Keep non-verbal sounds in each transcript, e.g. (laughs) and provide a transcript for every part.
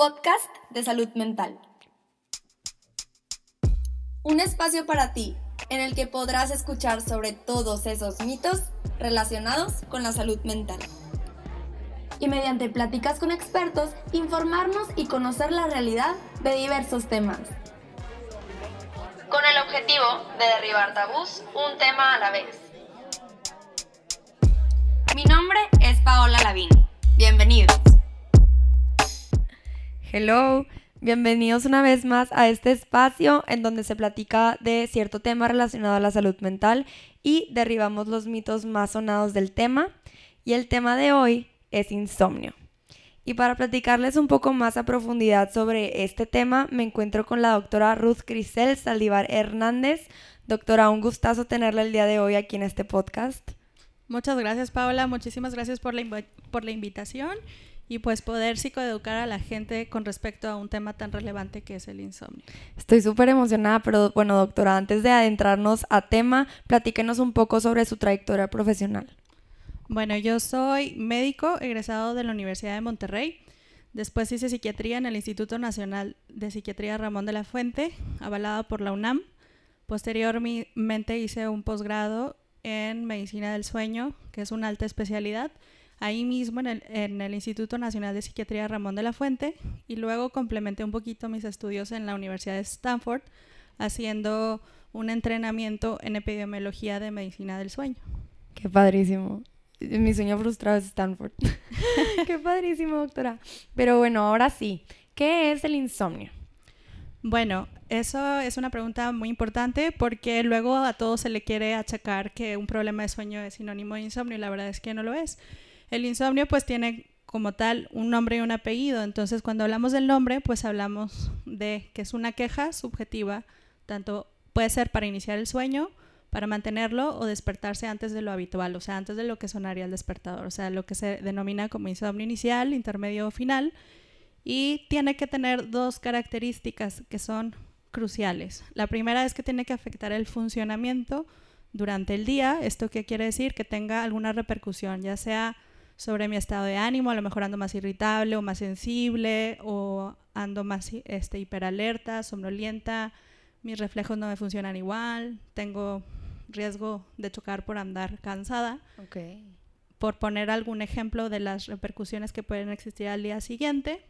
podcast de salud mental. Un espacio para ti en el que podrás escuchar sobre todos esos mitos relacionados con la salud mental. Y mediante pláticas con expertos, informarnos y conocer la realidad de diversos temas. Con el objetivo de derribar tabús un tema a la vez. Mi nombre es Paola Lavín. Bienvenidos. Hello, bienvenidos una vez más a este espacio en donde se platica de cierto tema relacionado a la salud mental y derribamos los mitos más sonados del tema. Y el tema de hoy es insomnio. Y para platicarles un poco más a profundidad sobre este tema, me encuentro con la doctora Ruth Crisel Saldívar Hernández. Doctora, un gustazo tenerla el día de hoy aquí en este podcast. Muchas gracias, Paola. Muchísimas gracias por la, por la invitación y pues poder psicoeducar a la gente con respecto a un tema tan relevante que es el insomnio. Estoy súper emocionada, pero bueno, doctora, antes de adentrarnos a tema, platíquenos un poco sobre su trayectoria profesional. Bueno, yo soy médico egresado de la Universidad de Monterrey. Después hice psiquiatría en el Instituto Nacional de Psiquiatría Ramón de la Fuente, avalada por la UNAM. Posteriormente hice un posgrado en medicina del sueño, que es una alta especialidad ahí mismo en el, en el, Instituto Nacional de Psiquiatría Ramón de la Fuente y luego complementé un poquito mis estudios en la Universidad de Stanford haciendo un entrenamiento en epidemiología de medicina del sueño. Qué padrísimo. Mi sueño frustrado es Stanford. (laughs) Qué padrísimo, doctora. Pero bueno, ahora sí, ¿qué es el insomnio? Bueno, eso es una pregunta muy importante porque luego a todos se le quiere achacar que un problema de sueño es sinónimo de insomnio y la verdad es que no lo es. El insomnio pues tiene como tal un nombre y un apellido, entonces cuando hablamos del nombre pues hablamos de que es una queja subjetiva, tanto puede ser para iniciar el sueño, para mantenerlo o despertarse antes de lo habitual, o sea, antes de lo que sonaría el despertador, o sea, lo que se denomina como insomnio inicial, intermedio o final, y tiene que tener dos características que son cruciales. La primera es que tiene que afectar el funcionamiento durante el día, esto qué quiere decir que tenga alguna repercusión, ya sea sobre mi estado de ánimo, a lo mejor ando más irritable o más sensible o ando más este, hiperalerta, somnolienta, mis reflejos no me funcionan igual, tengo riesgo de chocar por andar cansada. Por poner algún ejemplo de las repercusiones que pueden existir al día siguiente.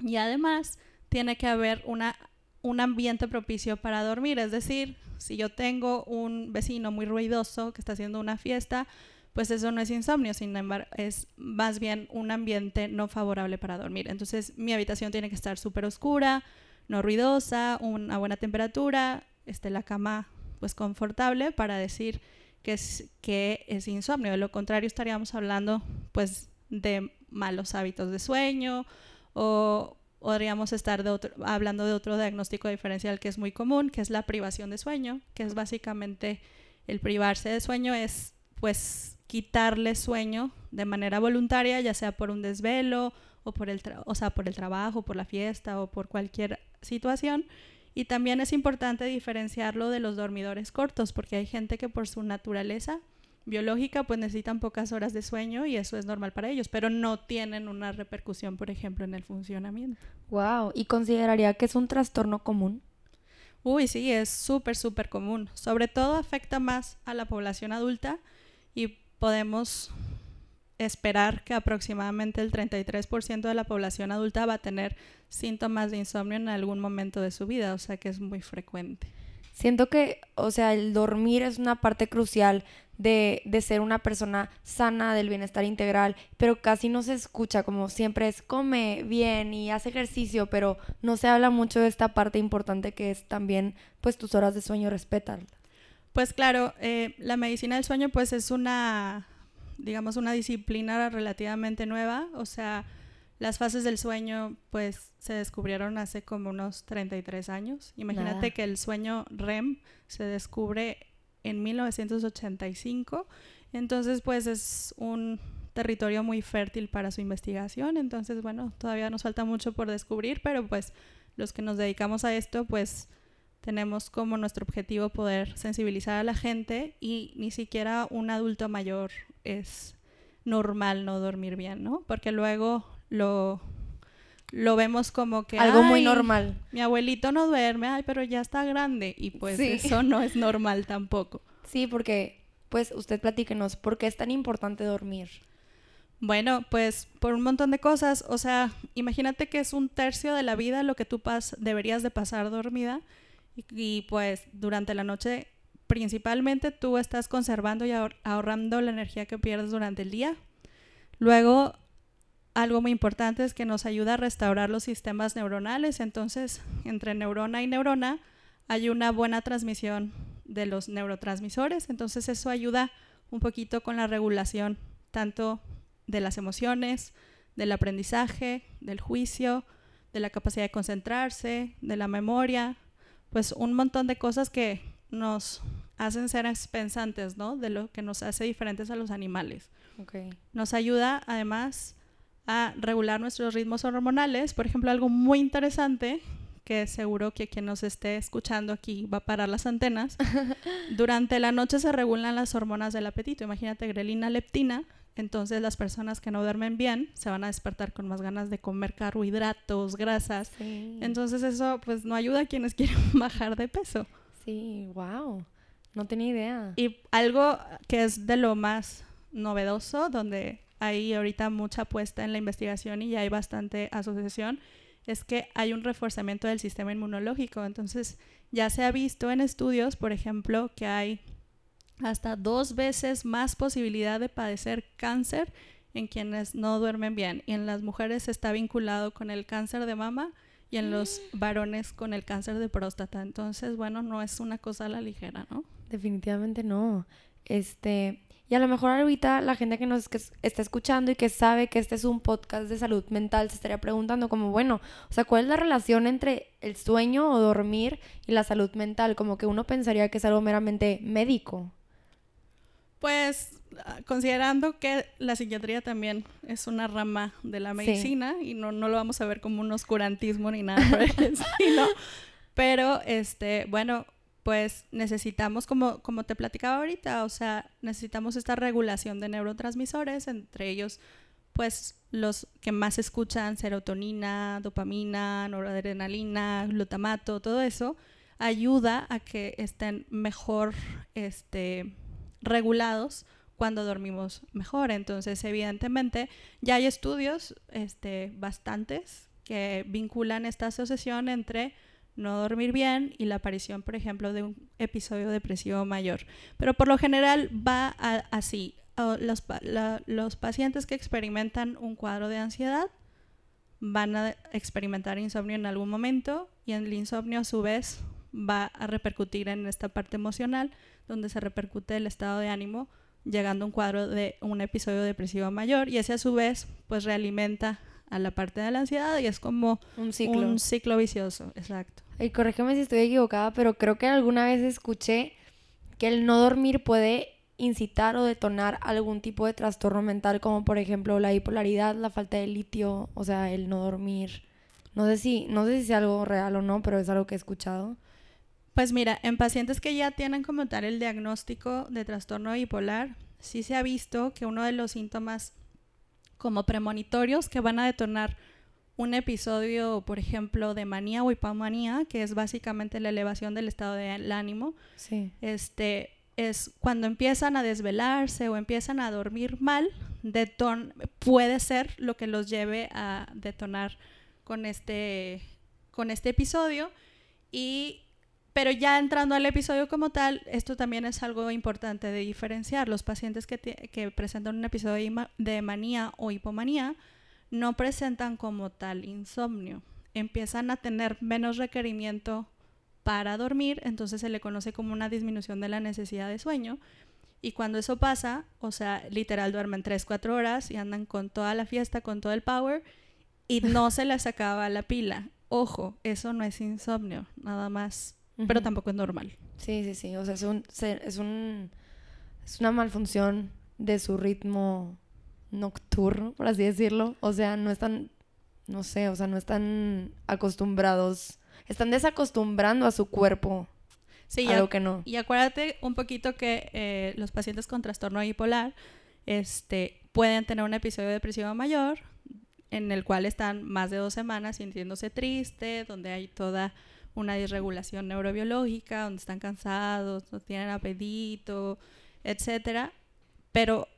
Y además tiene que haber una, un ambiente propicio para dormir, es decir, si yo tengo un vecino muy ruidoso que está haciendo una fiesta, pues eso no es insomnio, sin embargo, es más bien un ambiente no favorable para dormir. Entonces, mi habitación tiene que estar súper oscura, no ruidosa, una buena temperatura, esté la cama pues confortable para decir que es, que es insomnio. De lo contrario, estaríamos hablando pues de malos hábitos de sueño o podríamos estar de hablando de otro diagnóstico diferencial que es muy común, que es la privación de sueño, que es básicamente el privarse de sueño es pues quitarle sueño de manera voluntaria, ya sea por un desvelo o por el, o sea, por el trabajo, por la fiesta o por cualquier situación. Y también es importante diferenciarlo de los dormidores cortos, porque hay gente que por su naturaleza biológica pues necesitan pocas horas de sueño y eso es normal para ellos, pero no tienen una repercusión, por ejemplo, en el funcionamiento. Wow, ¿y consideraría que es un trastorno común? Uy, sí, es súper, súper común. Sobre todo afecta más a la población adulta y podemos esperar que aproximadamente el 33% de la población adulta va a tener síntomas de insomnio en algún momento de su vida, o sea que es muy frecuente. Siento que, o sea, el dormir es una parte crucial de, de, ser una persona sana, del bienestar integral, pero casi no se escucha, como siempre es come bien y hace ejercicio, pero no se habla mucho de esta parte importante que es también, pues, tus horas de sueño, respetan. Pues claro, eh, la medicina del sueño pues es una, digamos, una disciplina relativamente nueva, o sea, las fases del sueño pues se descubrieron hace como unos 33 años. Imagínate que el sueño REM se descubre en 1985, entonces pues es un territorio muy fértil para su investigación, entonces bueno, todavía nos falta mucho por descubrir, pero pues los que nos dedicamos a esto pues tenemos como nuestro objetivo poder sensibilizar a la gente y ni siquiera un adulto mayor es normal no dormir bien, ¿no? Porque luego lo, lo vemos como que algo muy "Ay, normal. Mi abuelito no duerme, ay, pero ya está grande y pues Sí. eso no es normal tampoco. Sí, porque pues usted platíquenos, ¿por qué es tan importante dormir? Bueno, pues por un montón de cosas, o sea, imagínate que es un tercio de la vida lo que tú pas deberías de pasar dormida y, pues durante la noche principalmente tú estás conservando y ahor- ahorrando la energía que pierdes durante el día. Luego, algo muy importante es que nos ayuda a restaurar los sistemas neuronales, entonces entre neurona y neurona hay una buena transmisión de los neurotransmisores, entonces eso ayuda un poquito con la regulación tanto de las emociones, del aprendizaje, del juicio, de la capacidad de concentrarse, de la memoria, pues un montón de cosas que nos hacen ser pensantes, ¿no? De lo que nos hace diferentes a los animales. Okay. Nos ayuda además a regular nuestros ritmos hormonales. Por ejemplo, algo muy interesante que seguro que quien nos esté escuchando aquí va a parar las antenas. (laughs) Durante la noche se regulan las hormonas del apetito. Imagínate grelina, leptina. Entonces las personas que no duermen bien se van a despertar con más ganas de comer carbohidratos, grasas. Sí. Entonces eso pues no ayuda a quienes (laughs) quieren bajar de peso. sí, wow. No tenía idea. Y algo que es de lo más novedoso, donde hay ahorita mucha apuesta en la investigación y ya hay bastante asociación, es que hay un reforzamiento del sistema inmunológico. Entonces, ya se ha visto en estudios, por ejemplo, que hay hasta dos veces más posibilidad de padecer cáncer en quienes no duermen bien. Y en las mujeres está vinculado con el cáncer de mama y en los varones con el cáncer de próstata. Entonces, bueno, no es una cosa a la ligera, ¿no? Definitivamente no. Este, y a lo mejor ahorita la gente que nos que está escuchando y que sabe que este es un podcast de salud mental se estaría preguntando como, bueno, o sea, ¿cuál es la relación entre el sueño o dormir y la salud mental? Como que uno pensaría que es algo meramente médico. Pues considerando que la psiquiatría también es una rama de la Sí. medicina y no, no lo vamos a ver como un oscurantismo ni nada por el (laughs) estilo, pero este, bueno, pues necesitamos, como, como te platicaba ahorita, o sea, necesitamos esta regulación de neurotransmisores, entre ellos, pues los que más escuchan, serotonina, dopamina, noradrenalina, glutamato, todo eso, ayuda a que estén mejor, este, regulados cuando dormimos mejor. Entonces, evidentemente, ya hay estudios, este, bastantes, que vinculan esta asociación entre no dormir bien y la aparición, por ejemplo, de un episodio depresivo mayor. Pero por lo general va así. Los, los pacientes que experimentan un cuadro de ansiedad van a experimentar insomnio en algún momento y el insomnio a su vez va a repercutir en esta parte emocional donde se repercute el estado de ánimo llegando a un cuadro de un episodio depresivo mayor y ese a su vez pues realimenta a la parte de la ansiedad y es como Un ciclo. un ciclo vicioso, exacto. Y corrígeme si estoy equivocada, pero creo que alguna vez escuché que el no dormir puede incitar o detonar algún tipo de trastorno mental, como por ejemplo la bipolaridad, la falta de litio, o sea, el no dormir. No sé si, no sé si es algo real o no, pero es algo que he escuchado. Pues mira, en pacientes que ya tienen como tal el diagnóstico de trastorno bipolar, sí se ha visto que uno de los síntomas como premonitorios que van a detonar un episodio, por ejemplo, de manía o hipomanía, que es básicamente la elevación del estado del ánimo, Sí. este, es cuando empiezan a desvelarse o empiezan a dormir mal, deton puede ser lo que los lleve a detonar con este, con este episodio. Y, pero ya entrando al episodio como tal, esto también es algo importante de diferenciar. Los pacientes que, presentan un episodio de manía o hipomanía no presentan como tal insomnio. Empiezan a tener menos requerimiento para dormir, entonces se le conoce como una disminución de la necesidad de sueño. Y cuando eso pasa, o sea, literal duermen 3, 4 horas y andan con toda la fiesta, con todo el power y no se les acaba la pila. Ojo, eso no es insomnio, nada más, pero tampoco es normal. Sí, sí, sí. O sea, es un, se- es un, es una malfunción de su ritmo nocturno, por así decirlo. O sea, no están, no sé, o sea, no están acostumbrados, están desacostumbrando a su cuerpo Sí, a lo que no. Y acuérdate un poquito que eh, los pacientes con trastorno bipolar este, pueden tener un episodio depresivo mayor en el cual están más de dos semanas sintiéndose triste, donde hay toda una disregulación neurobiológica, donde están cansados, no tienen apetito, etcétera. Pero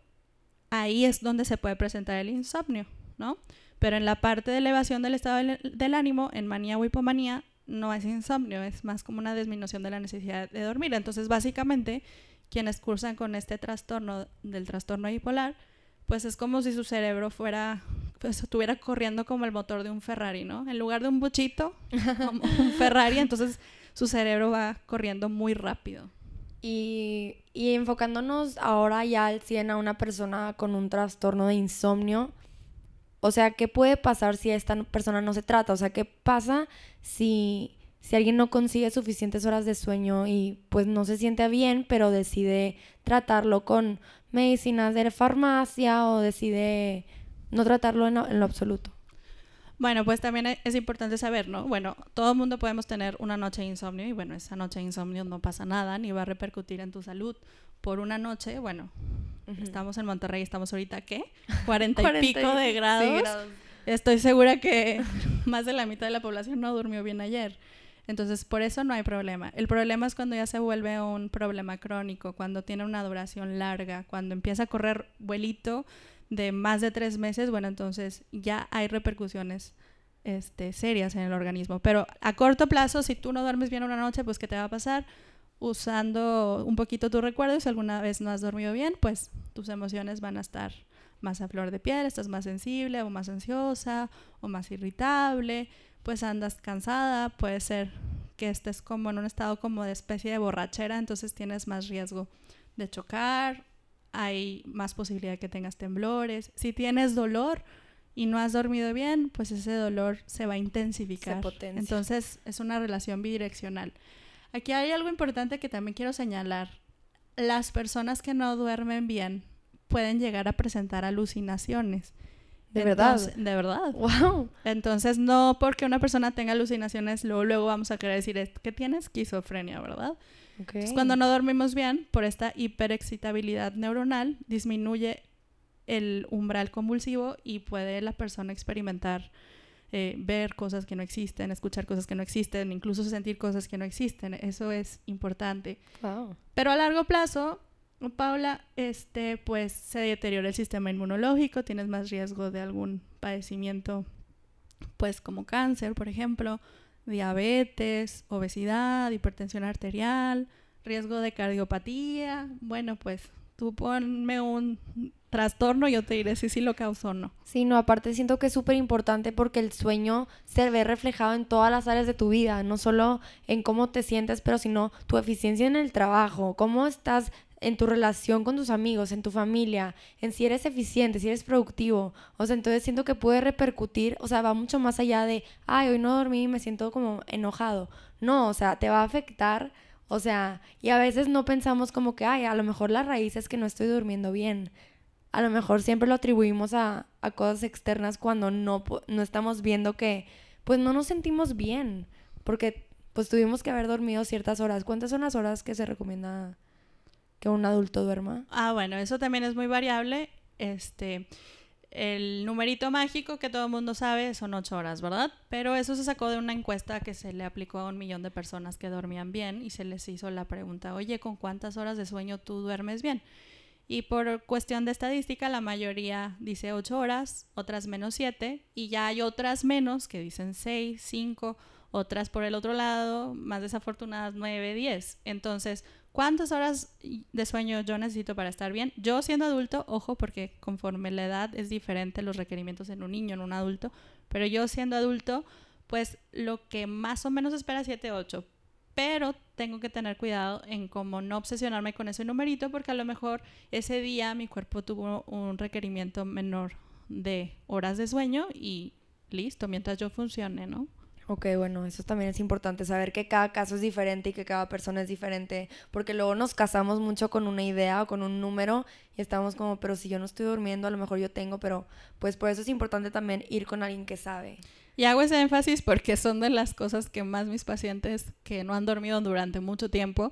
ahí es donde se puede presentar el insomnio, ¿no? Pero en la parte de elevación del estado del, ánimo, en manía o hipomanía, no es insomnio, es más como una disminución de la necesidad de dormir. Entonces, básicamente, quienes cursan con este trastorno del trastorno bipolar, pues es como si su cerebro fuera, pues estuviera corriendo como el motor de un Ferrari, ¿no? En lugar de un buchito, como un Ferrari, entonces su cerebro va corriendo muy rápido. Y, y enfocándonos ahora ya al 100 a una persona con un trastorno de insomnio, o sea, ¿qué puede pasar si esta persona no se trata? O sea, ¿qué pasa si, si alguien no consigue suficientes horas de sueño y pues no se siente bien, pero decide tratarlo con medicinas de farmacia o decide no tratarlo en, en lo absoluto? Bueno, pues también es importante saber, ¿no? Bueno, todo el mundo podemos tener una noche de insomnio y bueno, esa noche de insomnio no pasa nada ni va a repercutir en tu salud. Por una noche, bueno, uh -huh. estamos en Monterrey, estamos ahorita, ¿qué? (laughs) 40 y 40 pico de grados. Sí, grados. Estoy segura que (laughs) más de la mitad de la población no durmió bien ayer. Entonces, por eso no hay problema. El problema es cuando ya se vuelve un problema crónico, cuando tiene una duración larga, cuando empieza a correr vuelito de más de tres meses, bueno, entonces ya hay repercusiones este, serias en el organismo. Pero a corto plazo, si tú no duermes bien una noche, pues ¿qué te va a pasar? Usando un poquito tu recuerdo, si alguna vez no has dormido bien, pues tus emociones van a estar más a flor de piel, estás más sensible o más ansiosa o más irritable, pues andas cansada, puede ser que estés como en un estado como de especie de borrachera, entonces tienes más riesgo de chocar, hay más posibilidad de que tengas temblores. Si tienes dolor y no has dormido bien, pues ese dolor se va a intensificar. Entonces es una relación bidireccional. Aquí hay algo importante que también quiero señalar. Las personas que no duermen bien pueden llegar a presentar alucinaciones. De Entonces, verdad. De verdad. Wow. Entonces, no porque una persona tenga alucinaciones, luego, luego vamos a querer decir que tiene esquizofrenia, ¿verdad? Okay. Entonces, cuando no dormimos bien, por esta hiperexcitabilidad neuronal, disminuye el umbral convulsivo y puede la persona experimentar, eh, ver cosas que no existen, escuchar cosas que no existen, incluso sentir cosas que no existen. Eso es importante. Wow. Pero a largo plazo, Paula, este, pues se deteriora el sistema inmunológico, tienes más riesgo de algún padecimiento, pues como cáncer, por ejemplo, diabetes, obesidad, hipertensión arterial, riesgo de cardiopatía. Bueno, pues tú ponme un trastorno yo te diré si sí lo causó o no. Sí, no, aparte siento que es súper importante porque el sueño se ve reflejado en todas las áreas de tu vida, no solo en cómo te sientes, pero sino tu eficiencia en el trabajo, cómo estás en tu relación con tus amigos, en tu familia, en si eres eficiente, si eres productivo. O sea, entonces siento que puede repercutir, o sea, va mucho más allá de, ay, hoy no dormí y me siento como enojado. No, o sea, te va a afectar, o sea, y a veces no pensamos como que, ay, a lo mejor la raíz es que no estoy durmiendo bien. A lo mejor siempre lo atribuimos a, a cosas externas cuando no, no estamos viendo que, pues no nos sentimos bien, porque pues tuvimos que haber dormido ciertas horas. ¿Cuántas son las horas que se recomienda? Que un adulto duerma? Ah, bueno, eso también es muy variable. Este, el numerito mágico que todo el mundo sabe son ocho horas, ¿verdad? Pero eso se sacó de una encuesta que se le aplicó a un millón de personas que dormían bien y se les hizo la pregunta, oye, ¿con cuántas horas de sueño tú duermes bien? Y por cuestión de estadística, la mayoría dice ocho horas, otras menos siete, y ya hay otras menos que dicen seis, cinco, otras por el otro lado, más desafortunadas, nueve, diez. Entonces, ¿Cuántas horas de sueño yo necesito para estar bien? Yo siendo adulto, ojo, porque conforme la edad es diferente los requerimientos en un niño, en un adulto, pero yo siendo adulto, pues lo que más o menos espera es 7, 8. Pero tengo que tener cuidado en cómo no obsesionarme con ese numerito, porque a lo mejor ese día mi cuerpo tuvo un requerimiento menor de horas de sueño y listo, mientras yo funcione, ¿no? Ok, bueno, eso también es importante, saber que cada caso es diferente y que cada persona es diferente, porque luego nos casamos mucho con una idea o con un número y estamos como, pero si yo no estoy durmiendo, a lo mejor yo tengo, pero pues por eso es importante también ir con alguien que sabe. Y hago ese énfasis porque son de las cosas que más mis pacientes que no han dormido durante mucho tiempo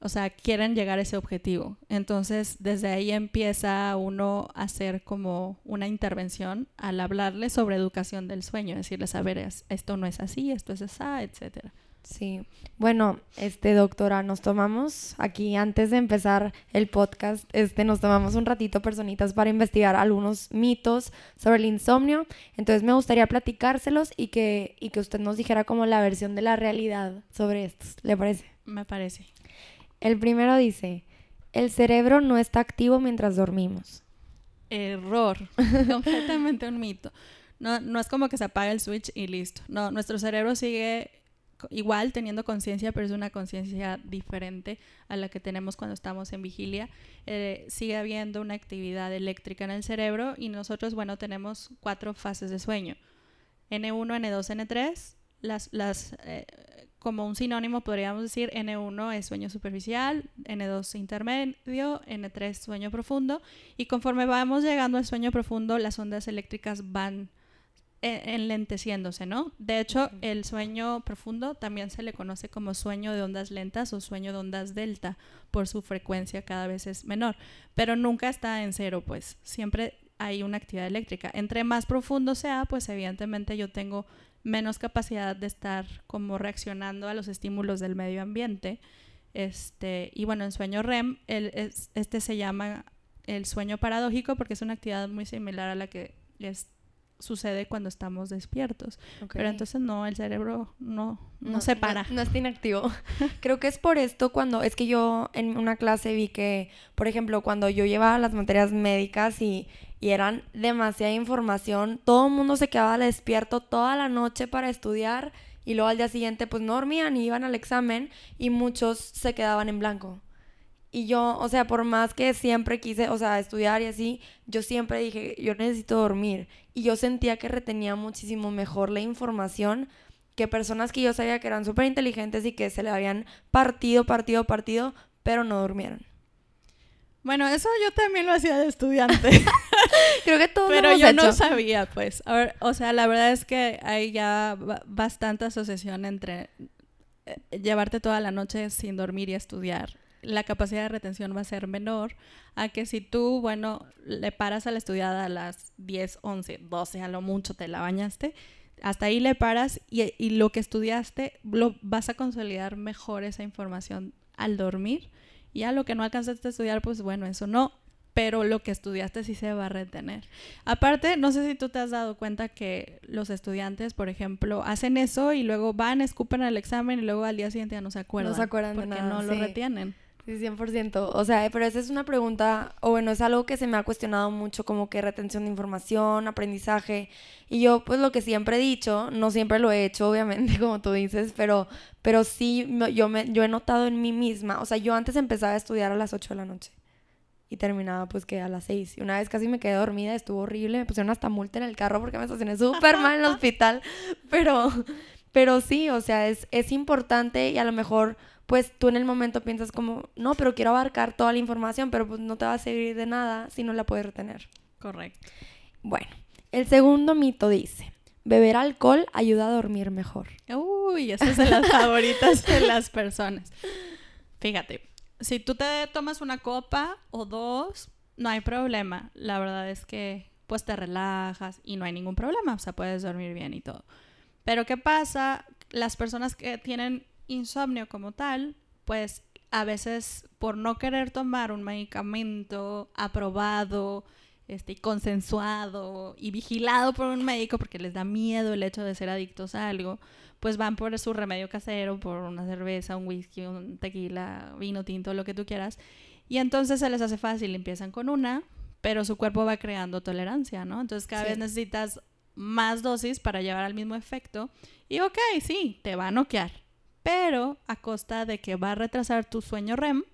O sea, quieren llegar a ese objetivo. Entonces, desde ahí empieza uno a hacer como una intervención al hablarle sobre educación del sueño, decirles, a ver, esto no es así, esto es así, etcétera. Sí, bueno, este doctora, nos tomamos aquí antes de empezar el podcast, este nos tomamos un ratito personitas para investigar algunos mitos sobre el insomnio. Entonces me gustaría platicárselos y que y que usted nos dijera como la versión de la realidad sobre estos. ¿Le parece? Me parece. El primero dice, el cerebro no está activo mientras dormimos. Error, (laughs) completamente un mito. No, no es como que se apaga el switch y listo. No, nuestro cerebro sigue igual teniendo conciencia, pero es una conciencia diferente a la que tenemos cuando estamos en vigilia. Eh, sigue habiendo una actividad eléctrica en el cerebro y nosotros, bueno, tenemos cuatro fases de sueño. N1, N2, N3. Las, las, eh, como un sinónimo podríamos decir N1 es sueño superficial, N2 intermedio, N3 sueño profundo y conforme vamos llegando al sueño profundo las ondas eléctricas van enlenteciéndose, ¿no? De hecho, el sueño profundo también se le conoce como sueño de ondas lentas o sueño de ondas delta, por su frecuencia cada vez es menor, pero nunca está en cero, pues siempre hay una actividad eléctrica. Entre más profundo sea, pues evidentemente yo tengo menos capacidad de estar como reaccionando a los estímulos del medio ambiente. Este, y bueno, el sueño REM, el, este se llama el sueño paradójico porque es una actividad muy similar a la que es sucede cuando estamos despiertos. Pero entonces no, el cerebro no, no, se para. No, está inactivo. (laughs) Creo que es por esto cuando, es que yo en una clase vi que, por ejemplo, cuando yo llevaba las materias médicas y, y eran demasiada información, todo el mundo se quedaba despierto toda la noche para estudiar y luego al día siguiente pues no dormían y iban al examen y muchos se quedaban en blanco. Y yo, o sea, por más que siempre quise, o sea, estudiar y así, yo siempre dije, yo necesito dormir. Y yo sentía que retenía muchísimo mejor la información que personas que yo sabía que eran súper inteligentes y que se le habían partido, partido, partido, pero no durmieron. Bueno, eso yo también lo hacía de estudiante. (laughs) Creo que todo Pero yo no sabía, pues. o sea, la verdad es que hay ya bastante asociación entre eh, llevarte toda la noche sin dormir y estudiar la capacidad de retención va a ser menor a que si tú, bueno, le paras a la estudiada a las 10, 11, 12, a lo mucho te la bañaste, hasta ahí le paras y, y lo que estudiaste lo vas a consolidar mejor esa información al dormir. Y a lo que no alcanzaste a estudiar, pues bueno, eso no, pero lo que estudiaste sí se va a retener. Aparte, no sé si tú te has dado cuenta que los estudiantes, por ejemplo, hacen eso y luego van, escupen al examen y luego al día siguiente ya no se acuerdan. No se acuerdan porque de nada, no lo retienen. Sí, 100%. O sea, pero esa es una pregunta, o bueno, es algo que se me ha cuestionado mucho, como que retención de información, aprendizaje. Y yo, pues lo que siempre he dicho, no siempre lo he hecho, (laughs) obviamente, como tú dices, pero, pero sí, yo, me, yo he notado en mí misma. O sea, yo antes empezaba a estudiar a las 8 de la noche y terminaba pues que a las 6. Y una vez casi me quedé dormida, estuvo horrible, me pusieron hasta multa en el carro porque me estacioné súper mal en el (laughs) hospital. Pero, pero sí, o sea, es, es importante y a lo mejor pues tú en el momento piensas como, no, pero quiero abarcar toda la información, pero pues no te va a servir de nada si no la puedes retener. Correcto. Bueno, el segundo mito dice, beber alcohol ayuda a dormir mejor. Uy, esas son las (laughs) favoritas de las personas. Fíjate, si tú te tomas una copa o dos, no hay problema. La verdad es que pues te relajas y no hay ningún problema, o sea, puedes dormir bien y todo. Pero ¿qué pasa? Las personas que tienen insomnio como tal, pues a veces por no querer tomar un medicamento aprobado, este, consensuado y vigilado por un médico porque les da miedo el hecho de ser adictos a algo, pues van por su remedio casero, por una cerveza, un whisky, un tequila, vino tinto, lo que tú quieras. Y entonces se les hace fácil, empiezan con una, pero su cuerpo va creando tolerancia, ¿no? Entonces cada vez necesitas más dosis para llevar al mismo efecto. Y ok, sí, te va a noquear, pero a costa de que va a retrasar tu sueño REM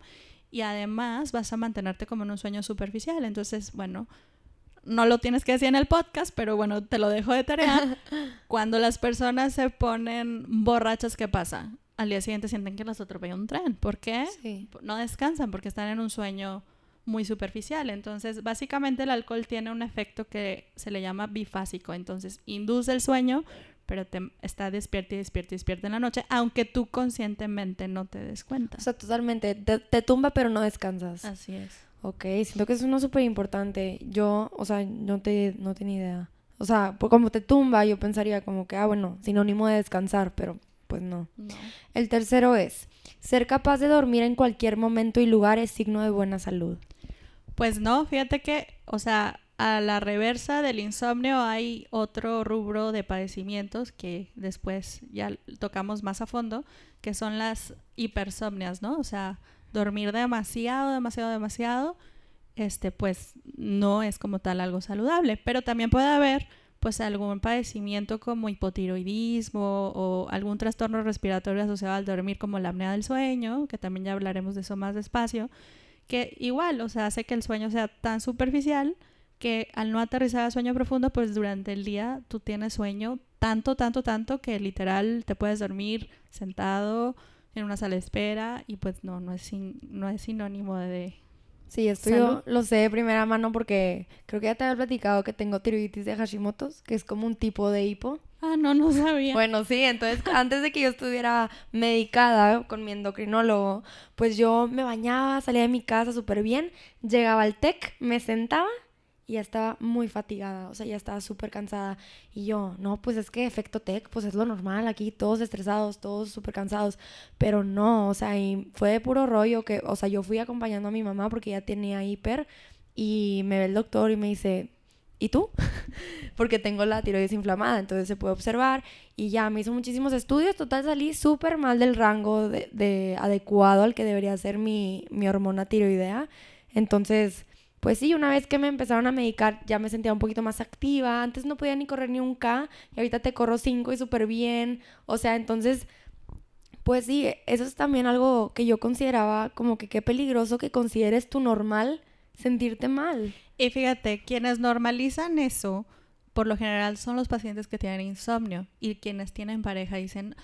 y además vas a mantenerte como en un sueño superficial. Entonces, bueno, no lo tienes que decir en el podcast, pero bueno, te lo dejo de tarea. (laughs) Cuando las personas se ponen borrachas, ¿qué pasa? Al día siguiente sienten que las atropella un tren. ¿Por qué? No descansan porque están en un sueño muy superficial. Entonces, básicamente el alcohol tiene un efecto que se le llama bifásico. Entonces, induce el sueño, pero te está despierta y despierta y despierta en la noche, aunque tú conscientemente no te des cuenta. O sea, totalmente. Te, te tumba, pero no descansas. Así es. Ok, siento que es uno súper importante. Yo, o sea, no, te, no tenía idea. O sea, pues como te tumba, yo pensaría como que, ah, bueno, sinónimo de descansar, pero pues no. No. El tercero es, ser capaz de dormir en cualquier momento y lugar es signo de buena salud. Pues no, fíjate que, o sea, a la reversa del insomnio hay otro rubro de padecimientos que después ya tocamos más a fondo, que son las hipersomnias, ¿no? O sea, dormir demasiado, demasiado, demasiado, este, pues no es como tal algo saludable, pero también puede haber pues algún padecimiento como hipotiroidismo o algún trastorno respiratorio asociado al dormir como la apnea del sueño, que también ya hablaremos de eso más despacio, que igual, o sea, hace que el sueño sea tan superficial que al no aterrizar al sueño profundo, pues durante el día tú tienes sueño tanto, tanto, tanto que literal te puedes dormir sentado en una sala de espera y pues no, no es, sin- no es sinónimo de... Sí, esto Salud. yo lo sé de primera mano porque creo que ya te había platicado que tengo tiroiditis de Hashimoto's, que es como un tipo de hipo. Ah, no, no sabía. Bueno, sí, entonces (laughs) antes de que yo estuviera medicada con mi endocrinólogo, pues yo me bañaba, salía de mi casa súper bien, llegaba al TEC, me sentaba y ya estaba muy fatigada, o sea, ya estaba súper cansada. Y yo, no, pues es que efecto TEC, pues es lo normal aquí, todos estresados, todos súper cansados, pero no, o sea, y fue de puro rollo que, o sea, yo fui acompañando a mi mamá porque ya tenía hiper y me ve el doctor y me dice, ¿y tú? (laughs) porque tengo la tiroides inflamada, entonces se puede observar y ya me hizo muchísimos estudios, total salí súper mal del rango de, de adecuado al que debería ser mi, mi hormona tiroidea, entonces pues sí, una vez que me empezaron a medicar ya me sentía un poquito más activa, antes no podía ni correr ni un K y ahorita te corro 5 y súper bien, o sea, entonces... Pues sí, eso es también algo que yo consideraba como que qué peligroso que consideres tu normal sentirte mal. Y fíjate, quienes normalizan eso, por lo general son los pacientes que tienen insomnio y quienes tienen pareja dicen,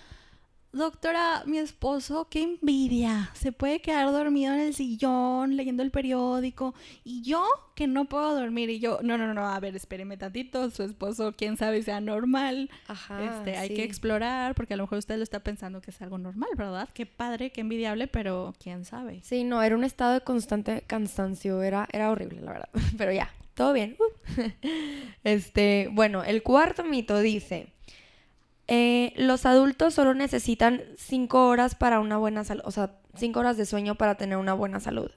doctora, mi esposo, qué envidia, se puede quedar dormido en el sillón leyendo el periódico y yo que no puedo dormir y yo, no, no, no, a ver, espéreme tantito, su esposo, quién sabe, sea normal. Ajá. Este, hay que explorar porque a lo mejor usted lo está pensando que es algo normal, ¿verdad? Qué padre, qué envidiable, pero quién sabe. Sí, no, era un estado de constante cansancio, era, era horrible, la verdad. (laughs) Pero ya, todo bien. Uh. (laughs) Este, bueno, el cuarto mito dice, eh, los adultos solo necesitan cinco horas para una buena salud, o sea, cinco horas de sueño para tener una buena salud.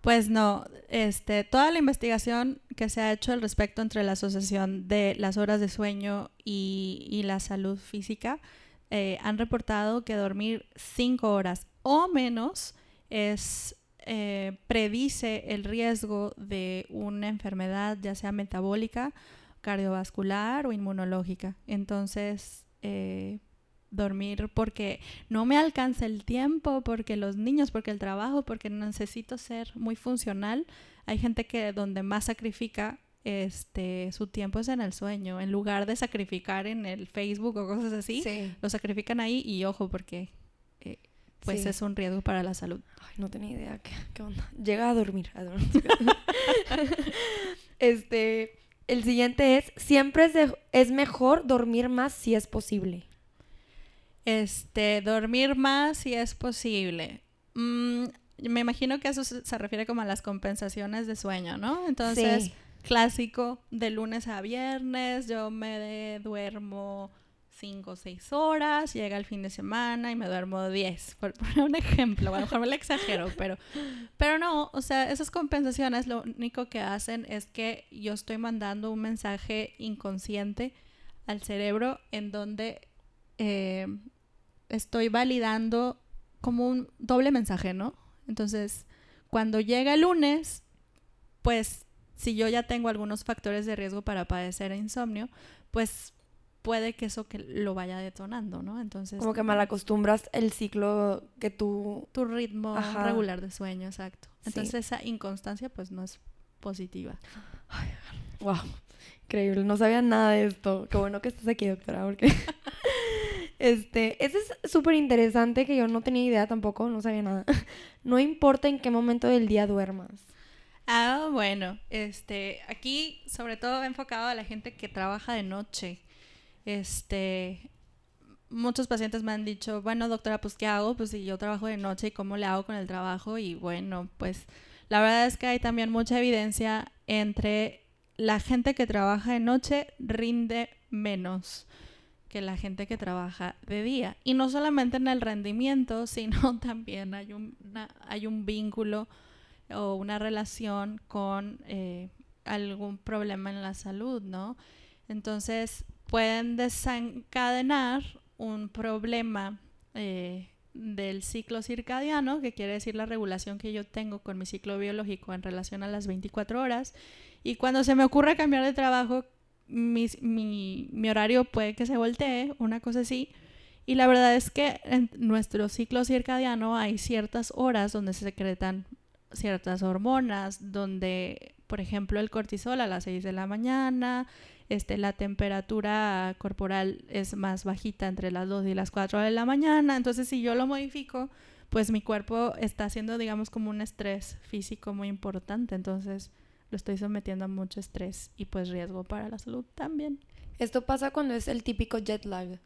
Pues no, este, toda la investigación que se ha hecho al respecto entre la asociación de las horas de sueño y, y la salud física eh, han reportado que dormir cinco horas o menos es eh, predice el riesgo de una enfermedad, ya sea metabólica, cardiovascular o inmunológica. Entonces, eh, dormir porque no me alcanza el tiempo, porque los niños, porque el trabajo, porque necesito ser muy funcional. Hay gente que donde más sacrifica este su tiempo es en el sueño, en lugar de sacrificar en el Facebook o cosas así, Sí. lo sacrifican ahí y ojo porque eh, pues Sí. es un riesgo para la salud. Ay, no tenía idea. ¿Qué, qué onda? Llega a dormir. a dormir. (laughs) (laughs) este, el siguiente es, siempre es, de- es mejor dormir más si es posible. Este, dormir más si es posible. Mm, me imagino que eso se, refiere como a las compensaciones de sueño, ¿no? Entonces, Sí. clásico, de lunes a viernes, yo me de- duermo 5 o 6 horas, llega el fin de semana y me duermo 10, por (laughs) poner un ejemplo, a lo mejor me lo exagero, (laughs) pero, pero no, o sea, esas compensaciones lo único que hacen es que yo estoy mandando un mensaje inconsciente al cerebro en donde eh, estoy validando como un doble mensaje, ¿no? Entonces, cuando llega el lunes, pues si yo ya tengo algunos factores de riesgo para padecer insomnio, pues puede que eso que lo vaya detonando, ¿no? Entonces, Como que malacostumbras el ciclo que tú... tu ritmo Ajá. regular de sueño, exacto. Sí. Entonces, esa inconstancia pues no es positiva. Wow, increíble. No sabía nada de esto. Qué bueno que estás aquí, doctora, porque... (laughs) este, ese es súper interesante que yo no tenía idea tampoco, no sabía nada. (laughs) No importa en qué momento del día duermas. Ah, bueno, este, aquí sobre todo enfocado a la gente que trabaja de noche. Este, muchos pacientes me han dicho, bueno, doctora, pues ¿qué hago? Pues si yo trabajo de noche, ¿y cómo le hago con el trabajo? Y bueno, pues la verdad es que hay también mucha evidencia entre la gente que trabaja de noche rinde menos que la gente que trabaja de día. Y no solamente en el rendimiento, (laughs) sino también hay un, hay un vínculo o una relación con eh, algún problema en la salud, ¿no? Entonces pueden desencadenar un problema eh, del ciclo circadiano, que quiere decir la regulación que yo tengo con mi ciclo biológico en relación a las 24 horas. Y cuando se me ocurra cambiar de trabajo, mi, mi, horario puede que se voltee, una cosa así. Y la verdad es que en nuestro ciclo circadiano hay ciertas horas donde se secretan ciertas hormonas, donde, por ejemplo, el cortisol a las 6 de la mañana, este, la temperatura corporal es más bajita entre las 2 y las 4 de la mañana. Entonces, si yo lo modifico, pues mi cuerpo está haciendo, digamos, como un estrés físico muy importante. Entonces, lo estoy sometiendo a mucho estrés y pues riesgo para la salud también. Esto pasa cuando es el típico jet lag.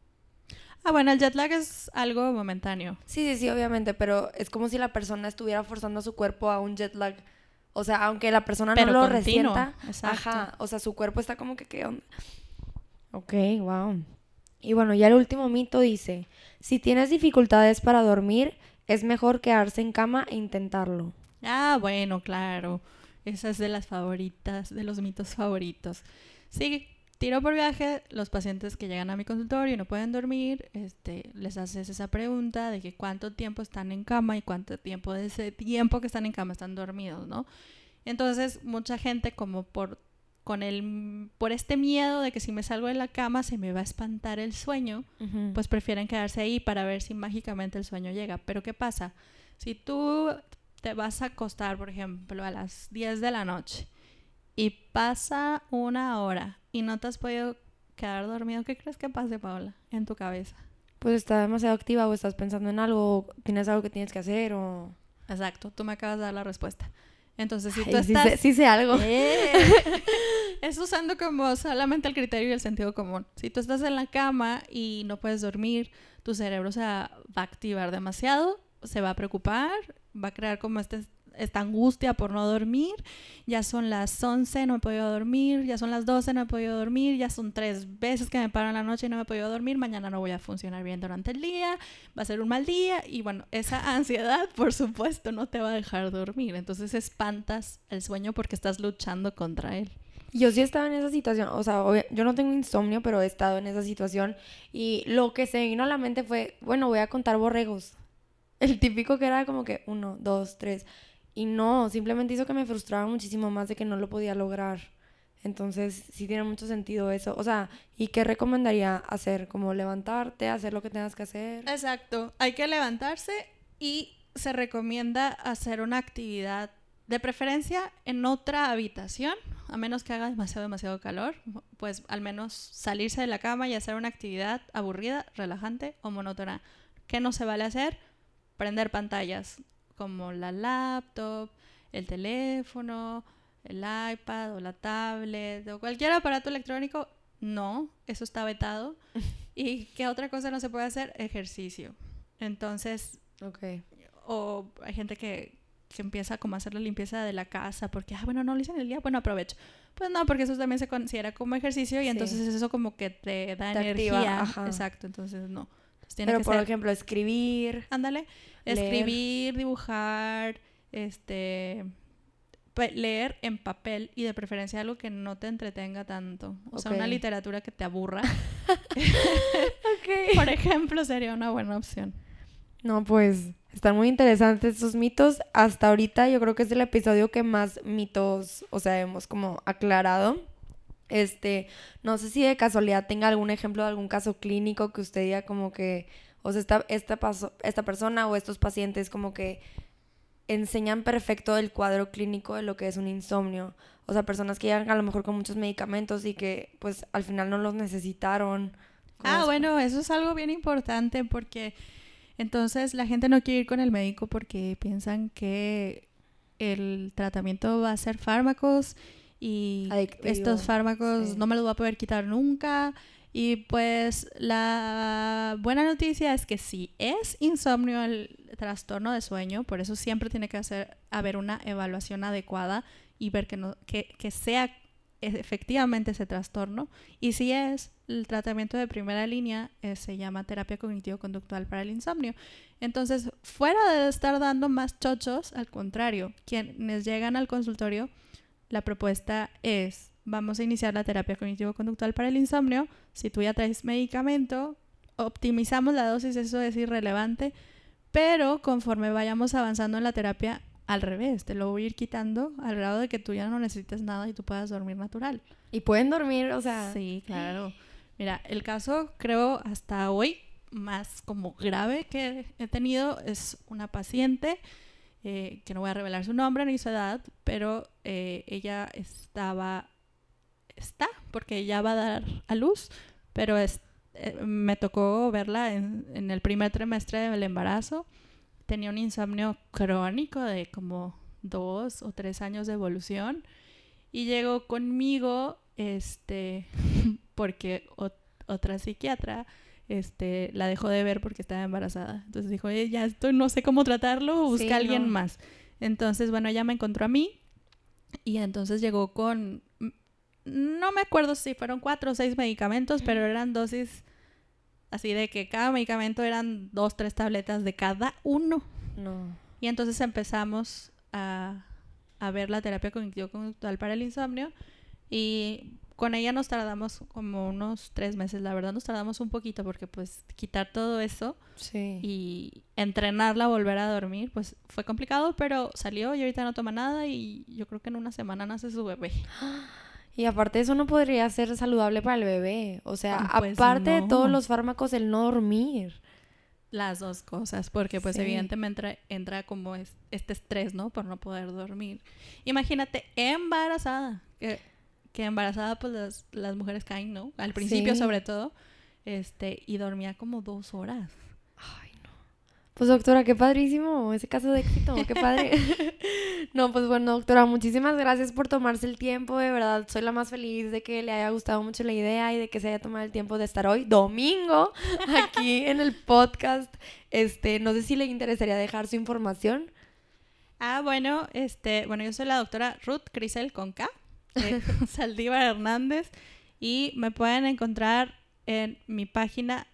Ah, bueno, el jet lag es algo momentáneo. Sí, sí, sí, obviamente, pero es como si la persona estuviera forzando a su cuerpo a un jet lag o sea, aunque la persona no lo resienta, ajá, o sea, su cuerpo está como que qué onda. Ok, wow. Y bueno, ya el último mito dice, si tienes dificultades para dormir, es mejor quedarse en cama e intentarlo. Ah, bueno, claro. Esa es de las favoritas, de los mitos favoritos. Sí, tiro por viaje, los pacientes que llegan a mi consultorio y no pueden dormir, este, les haces esa pregunta de que cuánto tiempo están en cama y cuánto tiempo de ese tiempo que están en cama están dormidos, ¿no? Entonces, mucha gente como por con el por este miedo de que si me salgo de la cama se me va a espantar el sueño, pues prefieren quedarse ahí para ver si mágicamente el sueño llega. Pero ¿qué pasa? Si tú te vas a acostar, por ejemplo, a las 10 de la noche y pasa una hora y no te has podido quedar dormido, ¿qué crees que pase, Paola, en tu cabeza? Pues está demasiado activa o estás pensando en algo, tienes algo que tienes que hacer o... Exacto, tú me acabas de dar la respuesta. Entonces, si tú estás... Sí sé, algo. Eh, (laughs) es usando como solamente el criterio y el sentido común. Si tú estás en la cama y no puedes dormir, tu cerebro se va a activar demasiado, se va a preocupar, va a crear como este esta angustia por no dormir. Ya son las 11, no he podido dormir. Ya son las 12, no he podido dormir. Ya son tres veces que me paro en la noche y no me he podido dormir. Mañana no voy a funcionar bien durante el día. Va a ser un mal día. Y bueno, esa (laughs) ansiedad, por supuesto, no te va a dejar dormir. Entonces espantas el sueño porque estás luchando contra él. Yo sí he estado en esa situación, o sea, yo no tengo insomnio, pero he estado en esa situación y lo que se vino a la mente fue, bueno, voy a contar borregos. El típico que era como que uno, dos, tres. Y no, simplemente hizo que me frustraba muchísimo más de que no lo podía lograr. Entonces, sí tiene mucho sentido eso. O sea, ¿y qué recomendaría hacer? Como levantarte, hacer lo que tengas que hacer. Exacto. Hay que levantarse y se recomienda hacer una actividad de preferencia en otra habitación, a menos que haga demasiado, demasiado calor, pues al menos salirse de la cama y hacer una actividad aburrida, relajante o monótona. ¿Qué no se vale hacer? Prender pantallas como la laptop, el teléfono, el iPad o la tablet o cualquier aparato electrónico, no, eso está vetado. (laughs) ¿Y qué otra cosa no se puede hacer? Ejercicio. Entonces, okay. o hay gente que, que empieza como a hacer la limpieza de la casa porque, ah, bueno, no lo hice en el día, bueno, aprovecho. Pues no, porque eso también se considera como ejercicio y entonces eso como que te da energía. Exacto, entonces no. Pero, por ejemplo, escribir. Ándale. Escribir, dibujar, este leer en papel y de preferencia algo que no te entretenga tanto. O sea, una literatura que te aburra. (laughs) (laughs) Por ejemplo, sería una buena opción. No, pues están muy interesantes esos mitos. Hasta ahorita yo creo que es el episodio que más mitos, o sea, hemos como aclarado. Este, no sé si de casualidad tenga algún ejemplo de algún caso clínico que usted diga como que, o sea, esta, esta, esta persona o estos pacientes como que enseñan perfecto el cuadro clínico de lo que es un insomnio. O sea, personas que llegan a lo mejor con muchos medicamentos y que pues al final no los necesitaron. Ah, bueno, eso es algo bien importante porque entonces la gente no quiere ir con el médico porque piensan que el tratamiento va a ser fármacos y estos fármacos no me los voy a poder quitar nunca Y pues la buena noticia es que si es insomnio el trastorno de sueño, por eso siempre tiene que hacer, haber una evaluación adecuada y ver que, no, que, que sea efectivamente ese trastorno. Y si es el tratamiento de primera línea, eh, se llama terapia cognitivo-conductual para el insomnio. Entonces, fuera de estar dando más chochos, al contrario, quienes llegan al consultorio, la propuesta es, vamos a iniciar la terapia cognitivo-conductual para el insomnio. Si tú ya traes medicamento, optimizamos la dosis, eso es irrelevante, pero conforme vayamos avanzando en la terapia, al revés, te lo voy a ir quitando al grado de que tú ya no necesites nada y tú puedas dormir natural. Y pueden dormir, o sea. Sí, claro. Mira, el caso creo hasta hoy más como grave que he tenido es una paciente eh, que no voy a revelar su nombre ni su edad, pero eh, ella estaba, está, porque ella va a dar a luz, pero es, eh, me tocó verla en, el primer trimestre del embarazo. Tenía un insomnio crónico de como dos o tres años de evolución y llegó conmigo este (laughs) porque otra psiquiatra este la dejó de ver porque estaba embarazada entonces dijo Oye, ya estoy no sé cómo tratarlo busca a alguien más entonces bueno ella me encontró a mí y entonces llegó con no me acuerdo si fueron cuatro o seis medicamentos pero eran dosis Así de que cada medicamento eran dos, tres tabletas de cada uno. No. Y entonces empezamos a, a ver la terapia cognitivo-conductual para el insomnio. Y con ella nos tardamos como unos tres meses. La verdad nos tardamos un poquito porque pues quitar todo eso y entrenarla a volver a dormir, pues fue complicado, pero salió y ahorita no toma nada y yo creo que en una semana nace su bebé. (gasps) Y aparte eso no podría ser saludable para el bebé. O sea, ah, pues aparte de todos los fármacos, el no dormir. Las dos cosas, porque pues evidentemente entra, como este estrés, ¿no? Por no poder dormir. Imagínate, embarazada. Que, que embarazada pues las, las, mujeres caen, ¿no? Al principio sobre todo. Este, y dormía como dos horas. Pues doctora, qué padrísimo ese caso de éxito, qué padre. (laughs) (laughs) no, pues bueno, doctora, muchísimas gracias por tomarse el tiempo, de verdad, soy la más feliz de que le haya gustado mucho la idea y de que se haya tomado el tiempo de estar hoy, domingo, (laughs) aquí en el podcast. Este, no sé si le interesaría dejar su información. Ah, bueno, este, bueno, yo soy la doctora Ruth Crisel Conca, eh, (laughs) Saldívar Hernández, y me pueden encontrar en mi página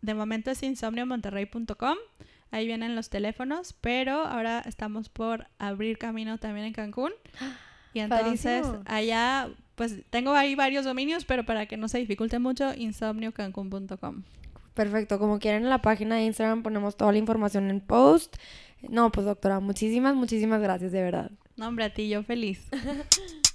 de momento es insomniomonterrey.com. Ahí vienen los teléfonos, pero ahora estamos por abrir camino también en Cancún. (gasps) Y entonces allá, pues tengo ahí varios dominios, pero para que no se dificulte mucho, insomniocancún.com. Perfecto, como quieren en la página de Instagram ponemos toda la información en post. No, pues doctora, muchísimas, muchísimas gracias, de verdad. No, hombre, a ti, yo feliz. (laughs)